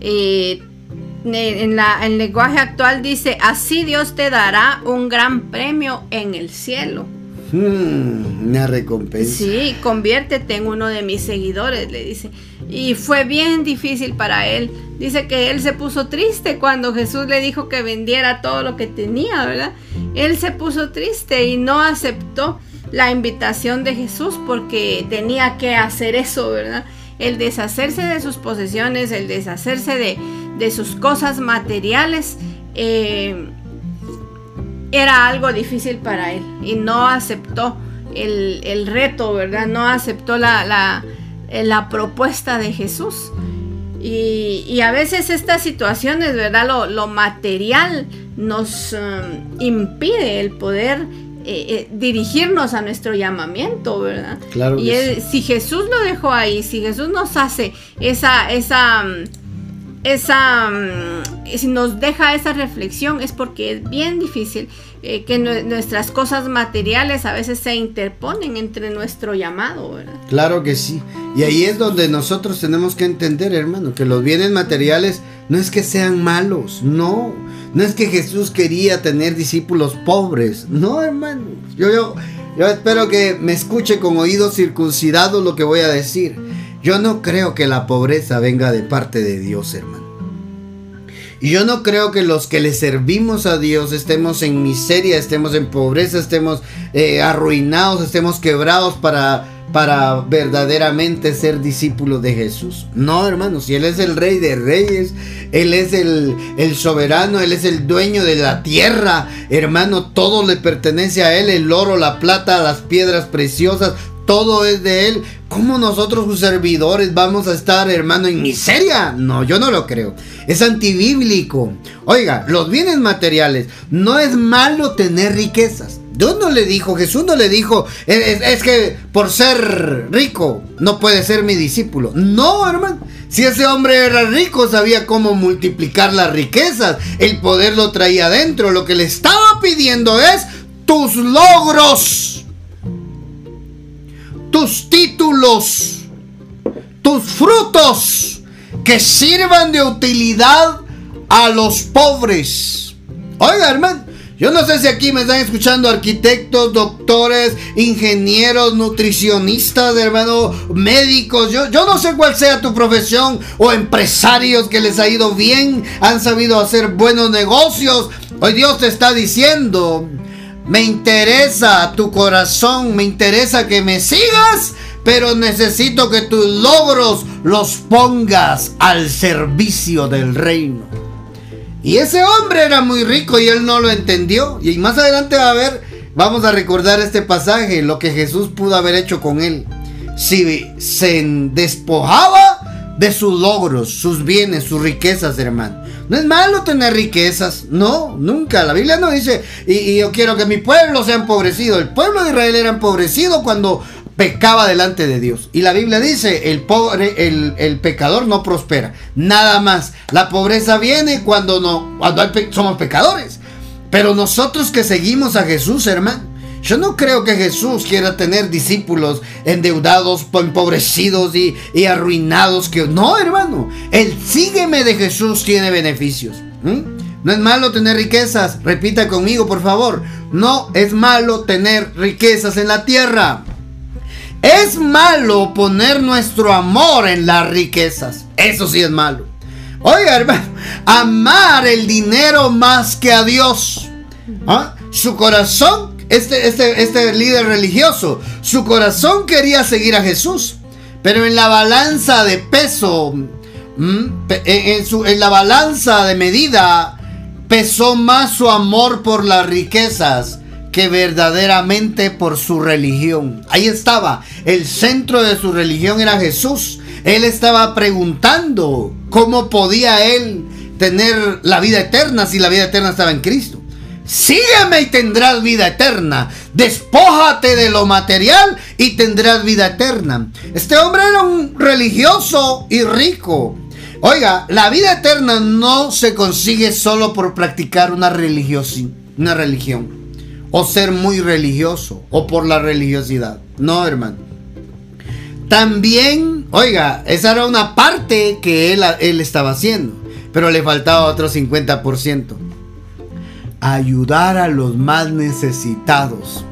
S2: En, la, en el lenguaje actual dice, así Dios te dará un gran premio en el cielo.
S1: Hmm, una recompensa.
S2: Sí, conviértete en uno de mis seguidores, le dice. Y fue bien difícil para él. Dice que él se puso triste cuando Jesús le dijo que vendiera todo lo que tenía, ¿verdad? Él se puso triste y no aceptó la invitación de Jesús porque tenía que hacer eso, ¿verdad? El deshacerse de sus posesiones, el deshacerse de, de sus cosas materiales, eh, era algo difícil para él y no aceptó el, reto, ¿verdad? No aceptó la, la, propuesta de Jesús. Y, a veces estas situaciones, ¿verdad? Lo, material nos um, impide el poder eh, eh, dirigirnos a nuestro llamamiento, ¿verdad?
S1: Claro.
S2: Y si Jesús lo dejó ahí, si Jesús nos hace esa, esa, um, esa, um, si nos deja esa reflexión, es porque es bien difícil eh, que nuestras cosas materiales a veces se interponen entre nuestro llamado.
S1: Claro que sí. Y ahí es donde nosotros tenemos que entender, hermano, que los bienes materiales no es que sean malos, no. No es que Jesús quería tener discípulos pobres, no, hermano. Yo, yo, yo espero que me escuche con oídos circuncidados lo que voy a decir. Yo no creo que la pobreza venga de parte de Dios, hermano. Y yo no creo que los que le servimos a Dios estemos en miseria, estemos en pobreza, estemos eh, arruinados, estemos quebrados para, para verdaderamente ser discípulos de Jesús. No, hermanos, si Él es el rey de reyes, Él es el, el soberano, Él es el dueño de la tierra, hermano, todo le pertenece a Él, el oro, la plata, las piedras preciosas, todo es de Él. ¿Cómo nosotros sus servidores vamos a estar, hermano, en miseria? No, yo no lo creo. Es antibíblico. Oiga, los bienes materiales, no es malo tener riquezas. Dios no le dijo, Jesús no le dijo, es, que por ser rico no puede ser mi discípulo. No, hermano. Si ese hombre era rico, sabía cómo multiplicar las riquezas. El poder lo traía adentro. Lo que le estaba pidiendo es tus logros tus títulos, tus frutos que sirvan de utilidad a los pobres. Oiga, hermano, yo no sé si aquí me están escuchando arquitectos, doctores, ingenieros, nutricionistas, hermano, médicos. Yo, yo no sé cuál sea tu profesión o empresarios que les ha ido bien, han sabido hacer buenos negocios. Hoy Dios te está diciendo, me interesa tu corazón, me interesa que me sigas, pero necesito que tus logros los pongas al servicio del reino. Y ese hombre era muy rico y él no lo entendió. Y más adelante va a ver, vamos a recordar este pasaje, lo que Jesús pudo haber hecho con él. Si se despojaba de sus logros, sus bienes, sus riquezas, hermano. No es malo tener riquezas, no, nunca. La Biblia no dice, y, yo quiero que mi pueblo sea empobrecido. El pueblo de Israel era empobrecido cuando pecaba delante de Dios. Y la Biblia dice, el pobre, el, pecador no prospera. Nada más. La pobreza viene cuando no, cuando somos pecadores. Pero nosotros que seguimos a Jesús, hermano, yo no creo que Jesús quiera tener discípulos endeudados, empobrecidos y, arruinados. Que... No, hermano. El sígueme de Jesús tiene beneficios. No es malo tener riquezas. Repita conmigo, por favor. No es malo tener riquezas en la tierra. Es malo poner nuestro amor en las riquezas. Eso sí es malo. Oiga, hermano, amar el dinero más que a Dios. ¿Ah? Su corazón este, este, este líder religioso, su corazón quería seguir a Jesús, pero en la balanza de peso, en, su, en la balanza de medida, pesó más su amor por las riquezas que verdaderamente por su religión. Ahí estaba, el centro de su religión era Jesús. Él estaba preguntando cómo podía él tener la vida eterna si la vida eterna estaba en Cristo. Sígueme y tendrás vida eterna. Despójate de lo material y tendrás vida eterna. Este hombre era un religioso y rico. Oiga, la vida eterna no se consigue solo por practicar una, una religión. O ser muy religioso. O por la religiosidad. No, hermano. También, oiga, esa era una parte que él, él estaba haciendo. Pero le faltaba otro 50% ayudar a los más necesitados.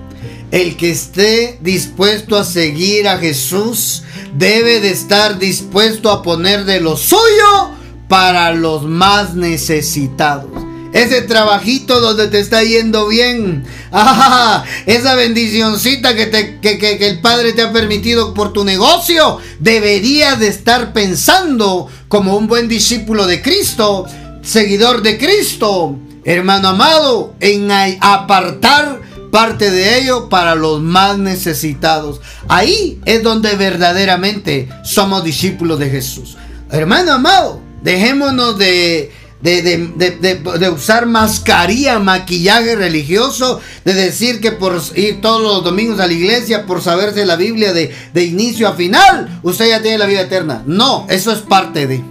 S1: El que esté dispuesto a seguir a Jesús debe de estar dispuesto a poner de lo suyo para los más necesitados. ese trabajito donde te está yendo bien, ah, esa bendicioncita que, te, que, el Padre te ha permitido por tu negocio, deberías de estar pensando como un buen discípulo de Cristo, seguidor de Cristo, hermano amado, en apartar parte de ello para los más necesitados. Ahí es donde verdaderamente somos discípulos de Jesús. Hermano amado, dejémonos de, de, usar mascarilla, maquillaje religioso, de decir que por ir todos los domingos a la iglesia, por saberse la Biblia de, inicio a final, usted ya tiene la vida eterna. No, eso es parte de...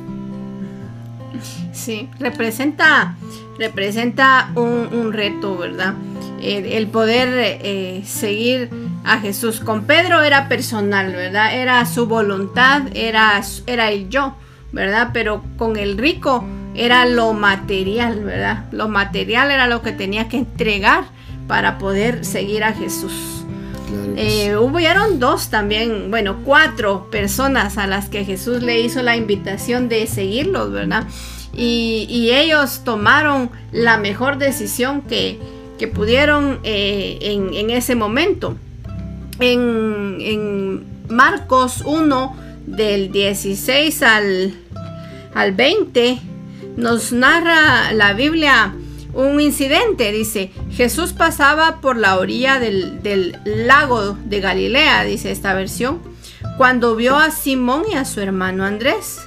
S2: Sí, representa, representa un, reto, ¿verdad? El, poder eh, seguir a Jesús. Con Pedro era personal, ¿verdad? Era su voluntad, era, era el yo, ¿verdad? Pero con el rico era lo material, ¿verdad? Lo material era lo que tenía que entregar para poder seguir a Jesús. Eh, hubieron dos también, bueno, cuatro personas a las que Jesús le hizo la invitación de seguirlos, ¿verdad? Y, ellos tomaron la mejor decisión que, pudieron eh, en, ese momento. En, en Marcos 1, del 16 al, al 20, nos narra la Biblia un incidente. Dice, Jesús pasaba por la orilla del, lago de Galilea, dice esta versión, cuando vio a Simón y a su hermano Andrés.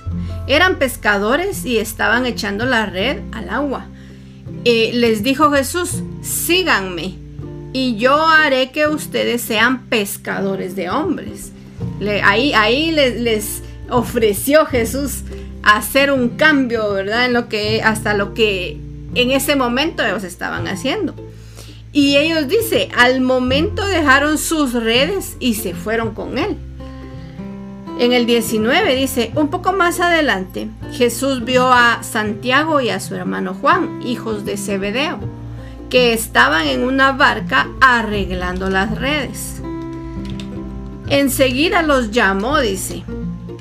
S2: Eran pescadores y estaban echando la red al agua. Eh, les dijo Jesús, síganme y yo haré que ustedes sean pescadores de hombres. ahí ahí les, les ofreció Jesús hacer un cambio, ¿verdad? En lo que hasta lo que en ese momento ellos estaban haciendo. Y ellos dice, al momento dejaron sus redes y se fueron con él. En el 19 dice, un poco más adelante, Jesús vio a Santiago y a su hermano Juan, hijos de Zebedeo, que estaban en una barca arreglando las redes. Enseguida los llamó, dice,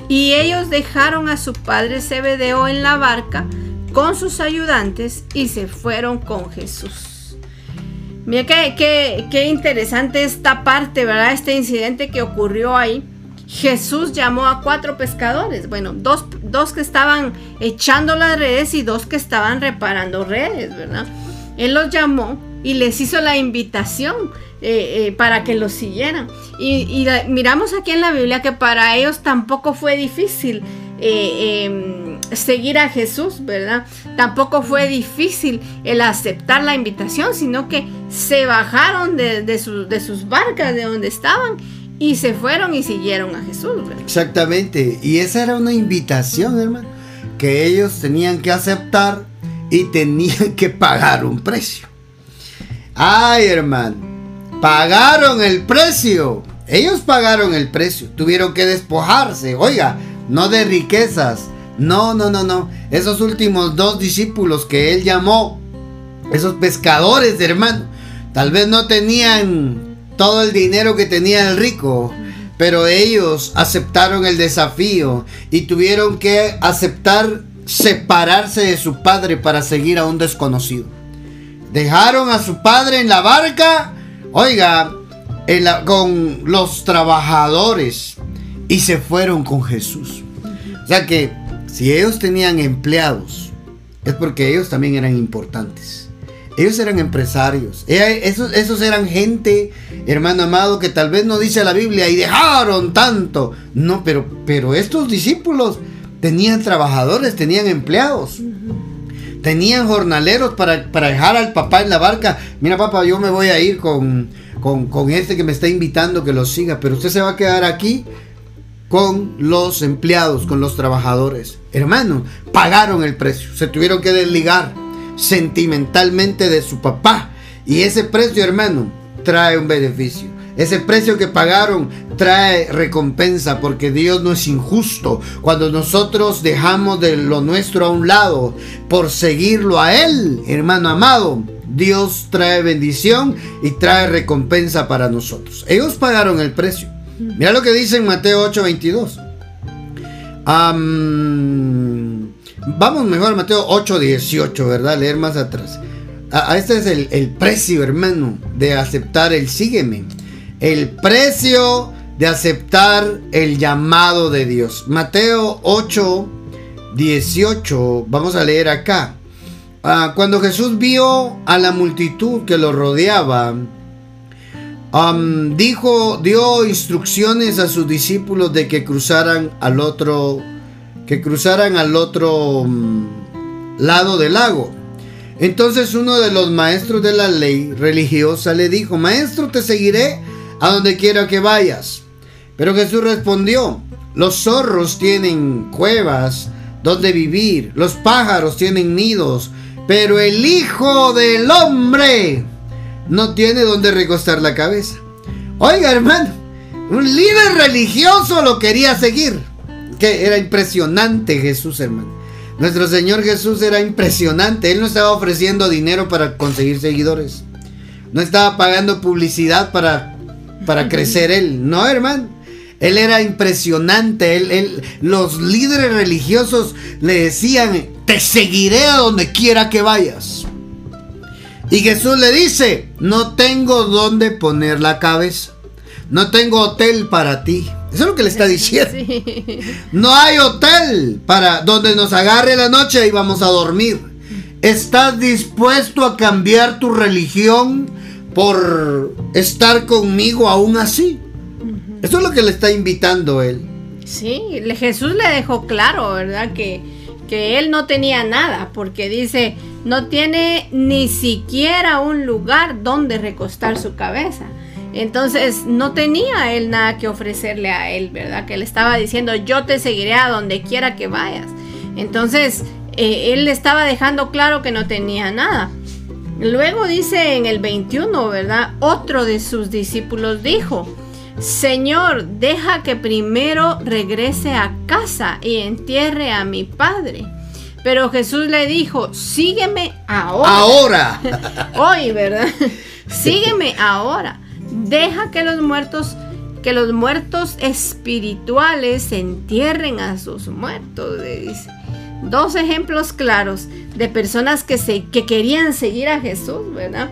S2: y ellos dejaron a su padre Zebedeo en la barca con sus ayudantes y se fueron con Jesús. Mira qué, qué, interesante esta parte, ¿verdad? Este incidente que ocurrió ahí. Jesús llamó a cuatro pescadores, bueno, dos, dos, que estaban echando las redes y dos que estaban reparando redes, ¿verdad? Él los llamó y les hizo la invitación eh, eh, para que los siguieran. Y, miramos aquí en la Biblia que para ellos tampoco fue difícil eh, em, seguir a Jesús, ¿verdad? Tampoco fue difícil el aceptar la invitación, sino que se bajaron de, de sus barcas, de donde estaban, y se fueron y siguieron a Jesús.
S1: Exactamente, y esa era una invitación, hermano, que ellos tenían que aceptar y tenían que pagar un precio. Ay, hermano, pagaron el precio. Ellos pagaron el precio. Tuvieron que despojarse. Oiga, no de riquezas. No, no, no, no. Esos últimos dos discípulos que él llamó, esos pescadores, hermano, tal vez no tenían todo el dinero que tenía el rico. Pero ellos aceptaron el desafío y tuvieron que aceptar separarse de su padre para seguir a un desconocido. Dejaron a su padre en la barca Oiga, con los trabajadores y se fueron con Jesús. O sea que si ellos tenían empleados, es porque ellos también eran importantes. Ellos eran empresarios. Eh, esos, esos eran gente, hermano amado, que tal vez no dice la Biblia y dejaron tanto. No, pero, pero estos discípulos tenían trabajadores, tenían empleados. Tenían jornaleros para, dejar al papá en la barca. Mira, papá, yo me voy a ir con, con, este que me está invitando que lo siga, pero usted se va a quedar aquí con los empleados, con los trabajadores. Hermanos, pagaron el precio, se tuvieron que desligar sentimentalmente de su papá. Y ese precio, hermano, trae un beneficio. Ese precio que pagaron trae recompensa porque Dios no es injusto. Cuando nosotros dejamos de lo nuestro a un lado por seguirlo a Él, hermano amado, Dios trae bendición y trae recompensa para nosotros. Ellos pagaron el precio. Mira lo que dice en Mateo 8:22. Vamos mejor Mateo 8, 18, ¿verdad? Leer más atrás. A, este es el, precio, hermano, de aceptar el sígueme. El precio de aceptar el llamado de Dios. Mateo 8, 18, vamos a leer acá. Ah, cuando Jesús vio a la multitud que lo rodeaba, dijo, dio instrucciones a sus discípulos de que cruzaran al otro, que cruzaran al otro mm, lado del lago. Entonces uno de los maestros de la ley religiosa le dijo, Maestro, te seguiré a donde quiera que vayas. Pero Jesús respondió, los zorros tienen cuevas donde vivir, los pájaros tienen nidos, pero el Hijo del Hombre no tiene donde recostar la cabeza. Oiga, hermano, un líder religioso lo quería seguir. Que era impresionante Jesús, hermano. Nuestro Señor Jesús era impresionante. Él no estaba ofreciendo dinero para conseguir seguidores. No estaba pagando publicidad para, para crecer él. No, hermano. Él era impresionante. Él, los líderes religiosos le decían, te seguiré a donde quiera que vayas. Y Jesús le dice, no tengo donde poner la cabeza. No tengo hotel para ti. Eso es lo que le está diciendo. No hay hotel para donde nos agarre la noche y vamos a dormir. ¿Estás dispuesto a cambiar tu religión por estar conmigo aún así? Eso es lo que le está invitando él.
S2: Sí, Jesús le dejó claro, ¿verdad? Que, que él no tenía nada, porque dice, no tiene ni siquiera un lugar donde recostar su cabeza. Entonces no tenía él nada que ofrecerle a él, ¿verdad? Que le estaba diciendo, yo te seguiré a donde quiera que vayas. Entonces eh, él le estaba dejando claro que no tenía nada. Luego dice en el 21, ¿verdad? Otro de sus discípulos dijo, Señor, deja que primero regrese a casa y entierre a mi padre. Pero Jesús le dijo, sígueme ahora.
S1: Ahora.
S2: Hoy, ¿verdad? sígueme ahora. Deja que los muertos, que los muertos espirituales entierren a sus muertos, le dice. Dos ejemplos claros de personas que, se, que querían seguir a Jesús, ¿verdad?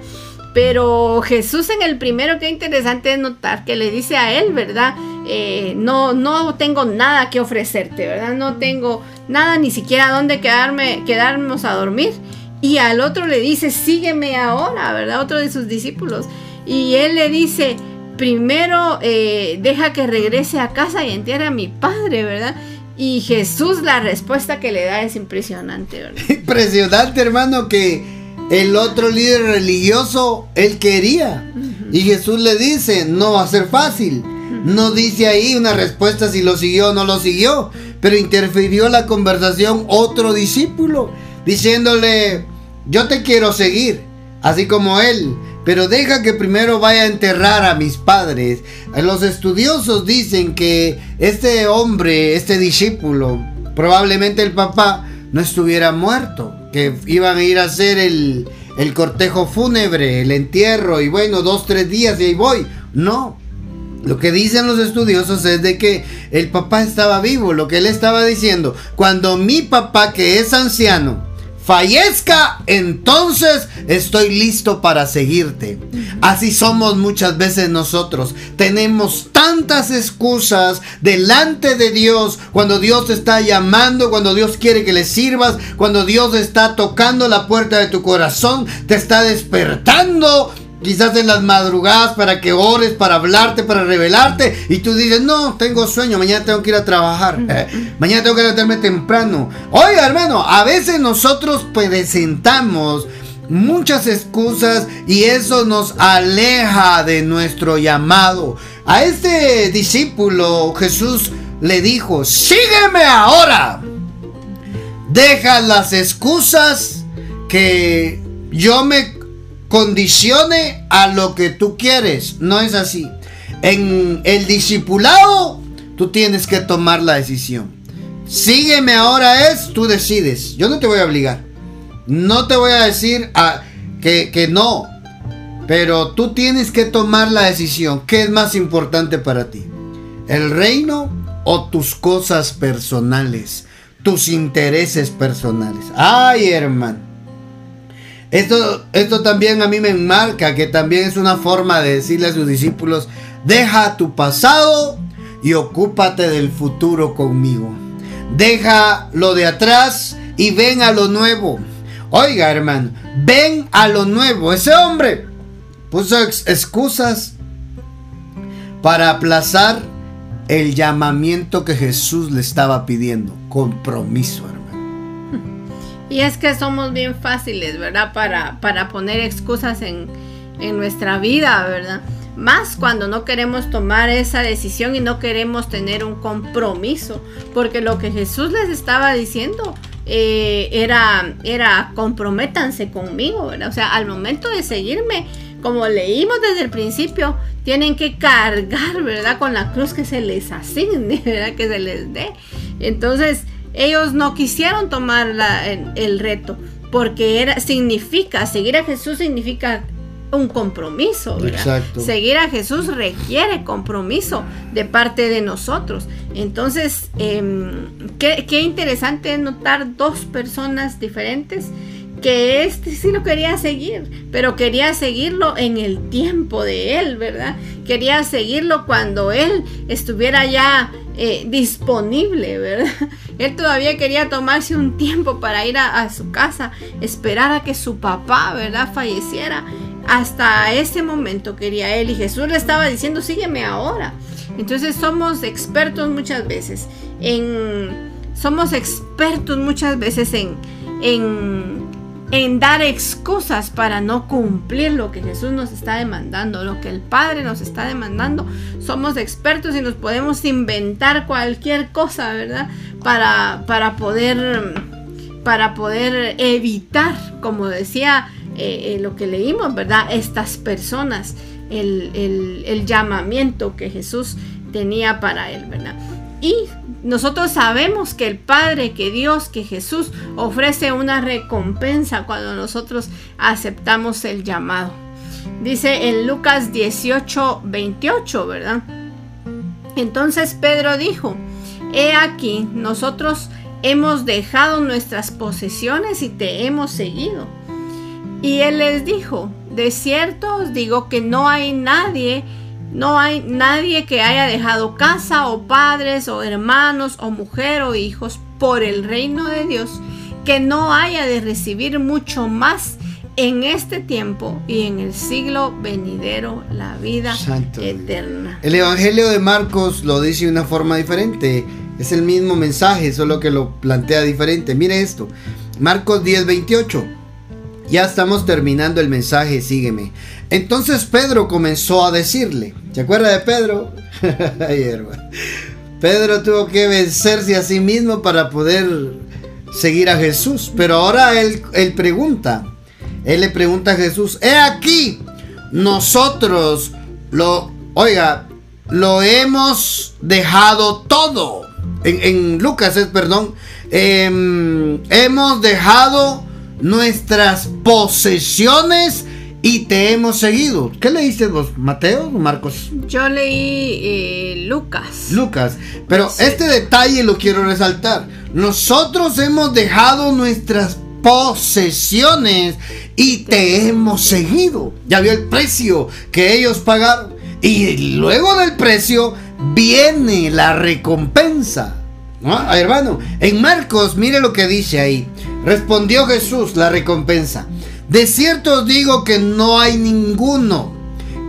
S2: Pero Jesús en el primero, qué interesante es notar que le dice a él, ¿verdad? Eh, no, no tengo nada que ofrecerte, ¿verdad? No tengo nada, ni siquiera dónde quedarme, quedarnos a dormir. Y al otro le dice, sígueme ahora, ¿verdad? Otro de sus discípulos. Y él le dice, primero eh, deja que regrese a casa y entierre a mi padre, ¿verdad? Y Jesús la respuesta que le da es impresionante, ¿verdad?
S1: Impresionante, hermano, que el otro líder religioso, él quería. Y Jesús le dice, no va a ser fácil. No dice ahí una respuesta si lo siguió o no lo siguió. Pero interfirió la conversación otro discípulo, diciéndole, yo te quiero seguir, así como él. Pero deja que primero vaya a enterrar a mis padres. Los estudiosos dicen que este hombre, este discípulo, probablemente el papá, no estuviera muerto que iban a ir a hacer el, cortejo fúnebre, el entierro, y bueno, dos, tres días y ahí voy. No. Lo que dicen los estudiosos es de que el papá estaba vivo, lo que él estaba diciendo, cuando mi papá que es anciano, fallezca, entonces estoy listo para seguirte. Así somos muchas veces nosotros. Tenemos tantas excusas delante de Dios cuando Dios te está llamando, cuando Dios quiere que le sirvas, cuando Dios está tocando la puerta de tu corazón, te está despertando quizás en las madrugadas para que ores, para hablarte, para revelarte, y tú dices, no, tengo sueño, mañana tengo que ir a trabajar, eh, mañana tengo que levantarme temprano. Oiga, hermano, a veces nosotros presentamos muchas excusas y eso nos aleja de nuestro llamado. A este discípulo Jesús le dijo, sígueme ahora. Deja las excusas que yo me condicione a lo que tú quieres. No es así. En el discipulado, tú tienes que tomar la decisión. Sígueme ahora es, tú decides. Yo no te voy a obligar. No te voy a decir ah, que, que no. Pero tú tienes que tomar la decisión. ¿Qué es más importante para ti? ¿El reino o tus cosas personales? tus intereses personales. Ay, hermano. Esto, esto también a mí me enmarca que también es una forma de decirle a sus discípulos, deja tu pasado y ocúpate del futuro conmigo. Deja lo de atrás y ven a lo nuevo. Oiga, hermano, ven a lo nuevo. Ese hombre puso excusas para aplazar el llamamiento que Jesús le estaba pidiendo. Compromiso.
S2: Y es que somos bien fáciles, ¿verdad? Para, para poner excusas en, en nuestra vida, ¿verdad? Más cuando no queremos tomar esa decisión y no queremos tener un compromiso. Porque lo que Jesús les estaba diciendo eh, era, era comprométanse conmigo, ¿verdad? O sea, al momento de seguirme, como leímos desde el principio, tienen que cargar, ¿verdad? Con la cruz que se les asigne, ¿verdad? Que se les dé. Entonces, ellos no quisieron tomar el, reto porque era, significa, seguir a Jesús significa un compromiso. Exacto. Seguir a Jesús requiere compromiso de parte de nosotros. Entonces, em, qué, qué, interesante notar dos personas diferentes que este sí lo quería seguir, pero quería seguirlo en el tiempo de él, ¿verdad? Quería seguirlo cuando él estuviera ya eh, disponible, ¿verdad? Él todavía quería tomarse un tiempo para ir a, su casa, esperar a que su papá, ¿verdad?, falleciera. Hasta ese momento quería él y Jesús le estaba diciendo, sígueme ahora. Entonces somos expertos muchas veces en... Somos expertos muchas veces en en dar excusas para no cumplir lo que Jesús nos está demandando, lo que el Padre nos está demandando. Somos expertos y nos podemos inventar cualquier cosa, ¿verdad? Para, para, poder, para poder evitar, como decía eh, eh, lo que leímos, ¿verdad? Estas personas, el, el llamamiento que Jesús tenía para él, ¿verdad? Y nosotros sabemos que el Padre, que Dios, que Jesús ofrece una recompensa cuando nosotros aceptamos el llamado. Dice en Lucas 18, 28, ¿verdad? Entonces Pedro dijo, he aquí, nosotros hemos dejado nuestras posesiones y te hemos seguido. Y él les dijo, de cierto os digo que no hay nadie no hay nadie que haya dejado casa o padres o hermanos o mujer o hijos por el reino de Dios que no haya de recibir mucho más en este tiempo y en el siglo venidero la vida eterna.
S1: El Evangelio de Marcos lo dice de una forma diferente. Es el mismo mensaje, solo que lo plantea diferente. Mire esto. Marcos 10, 28. Ya estamos terminando el mensaje, sígueme. Entonces Pedro comenzó a decirle, ¿se acuerda de Pedro? Pedro tuvo que vencerse a sí mismo para poder seguir a Jesús. Pero ahora él, él pregunta, él le pregunta a Jesús, he aquí, nosotros lo, oiga, lo hemos dejado todo. En, Lucas es, perdón, em, hemos dejado nuestras posesiones y te hemos seguido. ¿Qué leíste vos? ¿Mateo o Marcos?
S2: Yo leí eh, Lucas.
S1: Lucas. Pero este detalle lo quiero resaltar. Nosotros hemos dejado nuestras posesiones y te hemos seguido. Ya vio el precio que ellos pagaron. Y luego del precio viene la recompensa. ¿No? Hermano, en Marcos, mire lo que dice ahí. Respondió Jesús la recompensa. De cierto os digo que no hay ninguno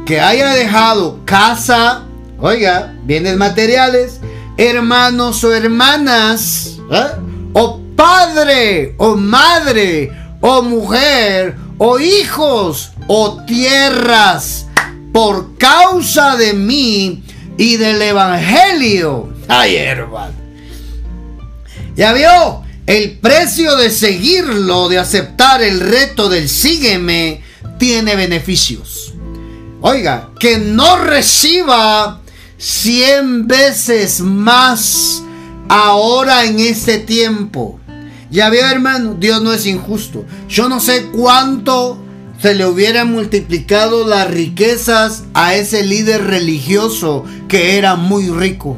S1: que haya dejado casa, oiga, bienes materiales, hermanos o hermanas, ¿eh? o padre o madre, o mujer, o hijos, o tierras, por causa de mí y del evangelio. Ay, hermano. Ya vio, el precio de seguirlo, de aceptar el reto del sígueme, tiene beneficios. Oiga, que no reciba 100 veces más ahora en este tiempo. Ya veo, hermano, Dios no es injusto. Yo no sé cuánto se le hubiera multiplicado las riquezas a ese líder religioso que era muy rico.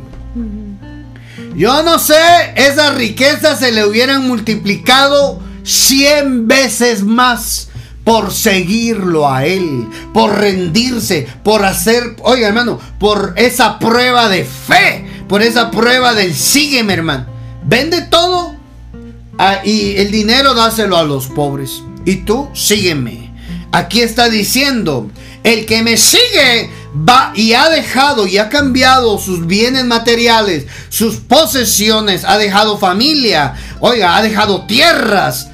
S1: Yo no sé, esas riquezas se le hubieran multiplicado cien veces más por seguirlo a Él, por rendirse, por hacer, oiga hermano, por esa prueba de fe, por esa prueba del sígueme hermano. Vende todo ah, y el dinero dáselo a los pobres. Y tú sígueme. Aquí está diciendo, el que me sigue va y ha dejado y ha cambiado sus bienes materiales, sus posesiones, ha dejado familia, oiga, ha dejado tierras,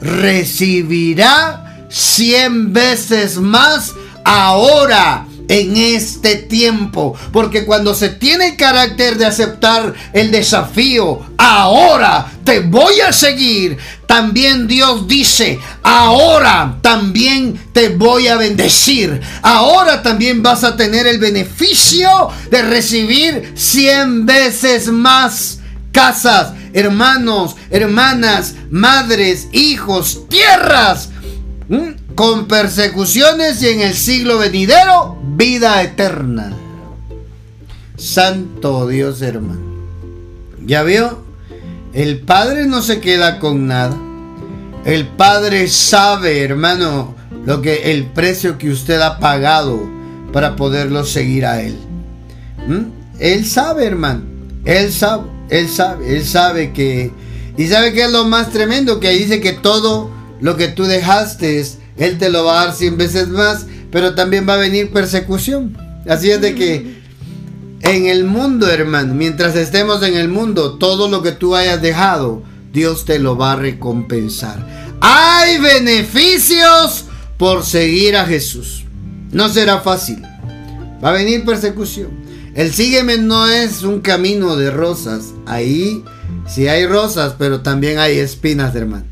S1: recibirá cien veces más ahora en este tiempo. Porque cuando se tiene el carácter de aceptar el desafío, ahora te voy a seguir. También Dios dice, ahora también te voy a bendecir. Ahora también vas a tener el beneficio de recibir cien veces más casas, hermanos, hermanas, madres, hijos, tierras ¿Mm? Con persecuciones y en el siglo venidero, vida eterna. Santo Dios hermano. ¿Ya vio? El Padre no se queda con nada. El Padre sabe, hermano, lo que el precio que usted ha pagado para poderlo seguir a Él. ¿Mm? Él sabe, hermano. Él sabe, Él sabe, Él sabe que... Y sabe que es lo más tremendo, que dice que todo lo que tú dejaste, Él te lo va a dar cien veces más, pero también va a venir persecución. Así es de que en el mundo, hermano, mientras estemos en el mundo, todo lo que tú hayas dejado, Dios te lo va a recompensar. Hay beneficios por seguir a Jesús. No será fácil. Va a venir persecución. El sígueme no es un camino de rosas. Ahí sí hay rosas, pero también hay espinas, hermano.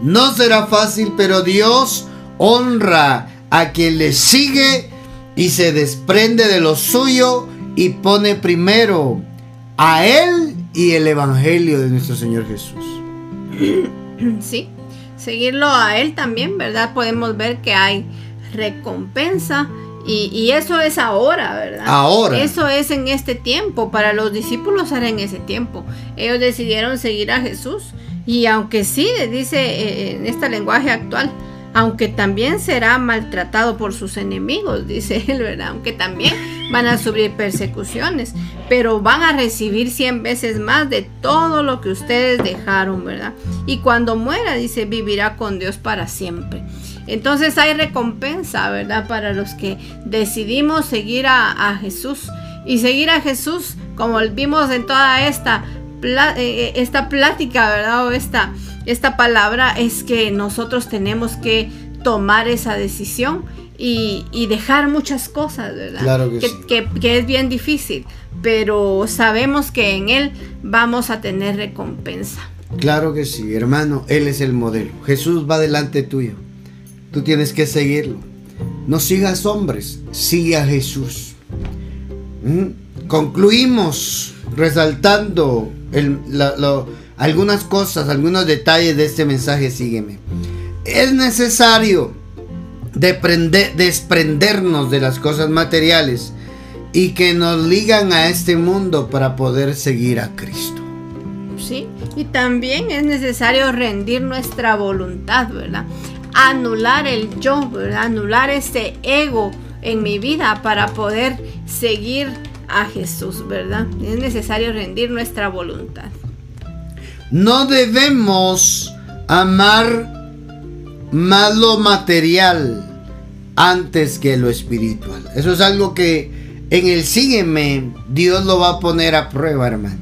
S1: No será fácil, pero Dios honra a quien le sigue y se desprende de lo suyo y pone primero a Él y el Evangelio de nuestro Señor Jesús.
S2: Sí, seguirlo a Él también, ¿verdad? Podemos ver que hay recompensa y, y, eso es ahora, ¿verdad?
S1: Ahora.
S2: Eso es en este tiempo. Para los discípulos era en ese tiempo. Ellos decidieron seguir a Jesús y aunque sí, dice eh, en este lenguaje actual, aunque también será maltratado por sus enemigos, dice él, ¿verdad? Aunque también van a sufrir persecuciones, pero van a recibir cien veces más de todo lo que ustedes dejaron, ¿verdad? Y cuando muera, dice, vivirá con Dios para siempre. Entonces hay recompensa, ¿verdad? Para los que decidimos seguir a, a Jesús. Y seguir a Jesús, como vimos en toda esta eh, eh, esta plática, ¿verdad? O esta, esta palabra es que nosotros tenemos que tomar esa decisión y, dejar muchas cosas, ¿verdad?
S1: Claro
S2: que, que, es bien difícil, pero sabemos que en Él vamos a tener recompensa.
S1: Claro que sí, hermano, Él es el modelo. Jesús va delante tuyo. Tú tienes que seguirlo. No sigas hombres, sigue a Jesús. ¿Mm? Concluimos resaltando algunas cosas, algunos detalles de este mensaje, sígueme. Es necesario desprendernos de las cosas materiales y que nos ligan a este mundo para poder seguir a Cristo.
S2: Sí, y también es necesario rendir nuestra voluntad, ¿verdad? Anular el yo, ¿verdad? Anular este ego en mi vida para poder seguir a Jesús, ¿verdad? Es necesario rendir nuestra voluntad.
S1: No debemos amar más lo material antes que lo espiritual. Eso es algo que en el sígueme Dios lo va a poner a prueba, hermano.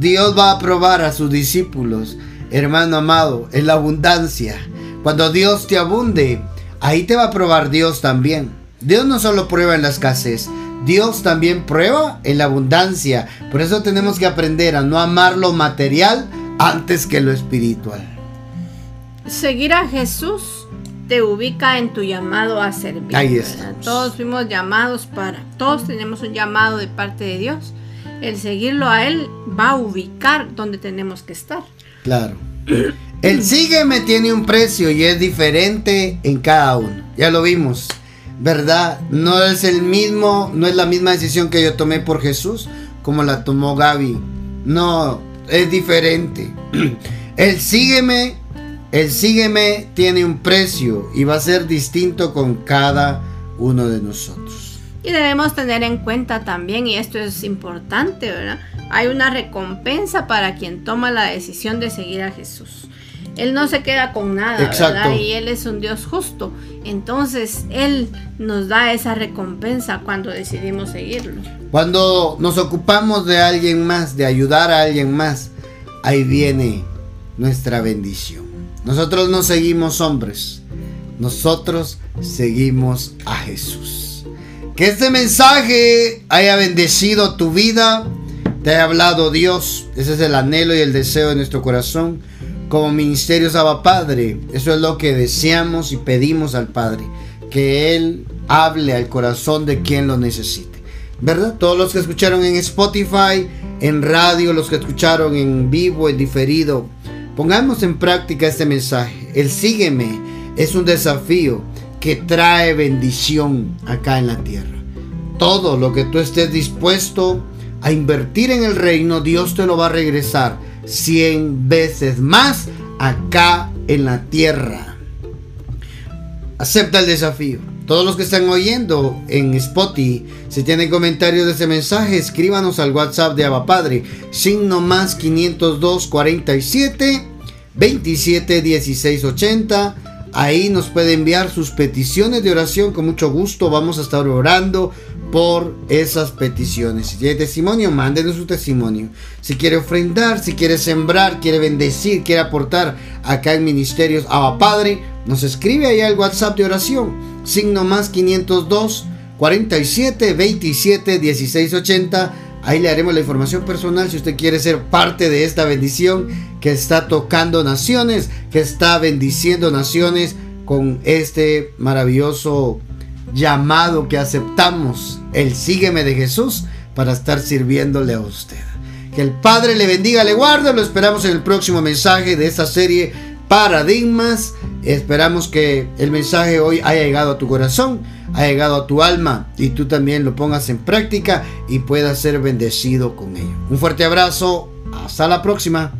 S1: Dios va a probar a sus discípulos, hermano amado, en la abundancia. Cuando Dios te abunde, ahí te va a probar Dios también. Dios no solo prueba en la escasez, Dios también prueba en la abundancia. Por eso tenemos que aprender a no amar lo material antes que lo espiritual.
S2: Seguir a Jesús te ubica en tu llamado a servir.
S1: Ahí está.
S2: Todos fuimos llamados para, todos tenemos un llamado de parte de Dios. El seguirlo a Él va a ubicar donde tenemos que estar.
S1: Claro. El sígueme tiene un precio y es diferente en cada uno. Ya lo vimos. ¿Verdad? No es el mismo, no es la misma decisión que yo tomé por Jesús como la tomó Gaby No, es diferente. El sígueme, el sígueme tiene un precio y va a ser distinto con cada uno de nosotros.
S2: Y debemos tener en cuenta también, y esto es importante, ¿verdad? Hay una recompensa para quien toma la decisión de seguir a Jesús. Él no se queda con nada, ¿verdad? Y Él es un Dios justo. Entonces, Él nos da esa recompensa cuando decidimos seguirlo.
S1: Cuando nos ocupamos de alguien más, de ayudar a alguien más, ahí viene nuestra bendición. Nosotros no seguimos hombres, nosotros seguimos a Jesús. Que este mensaje haya bendecido tu vida, te haya hablado Dios. Ese es el anhelo y el deseo de nuestro corazón como ministerios Abba Padre. Eso es lo que deseamos y pedimos al Padre. Que Él hable al corazón de quien lo necesite. ¿Verdad? Todos los que escucharon en Spotify, en radio, los que escucharon en vivo, en diferido. Pongamos en práctica este mensaje. El sígueme es un desafío que trae bendición acá en la tierra. Todo lo que tú estés dispuesto a invertir en el reino, Dios te lo va a regresar 100 veces más acá en la tierra. Acepta el desafío. Todos los que están oyendo en Spotify, si tienen comentarios de ese mensaje, escríbanos al WhatsApp de Abba Padre, signo más 502 47 27 16 80. Ahí nos puede enviar sus peticiones de oración. Con mucho gusto vamos a estar orando por esas peticiones. Si tiene testimonio, mándenos su testimonio. Si quiere ofrendar, si quiere sembrar, quiere bendecir, quiere aportar acá en Ministerios Abba Padre, nos escribe ahí al WhatsApp de oración. Signo más 502 47 27 16 80. Ahí le haremos la información personal si usted quiere ser parte de esta bendición que está tocando naciones, que está bendiciendo naciones con este maravilloso llamado que aceptamos, el sígueme de Jesús, para estar sirviéndole a usted. Que el Padre le bendiga, le guarde. Lo esperamos en el próximo mensaje de esta serie Paradigmas. Esperamos que el mensaje hoy haya llegado a tu corazón, haya llegado a tu alma y tú también lo pongas en práctica y puedas ser bendecido con ello. Un fuerte abrazo. Hasta la próxima.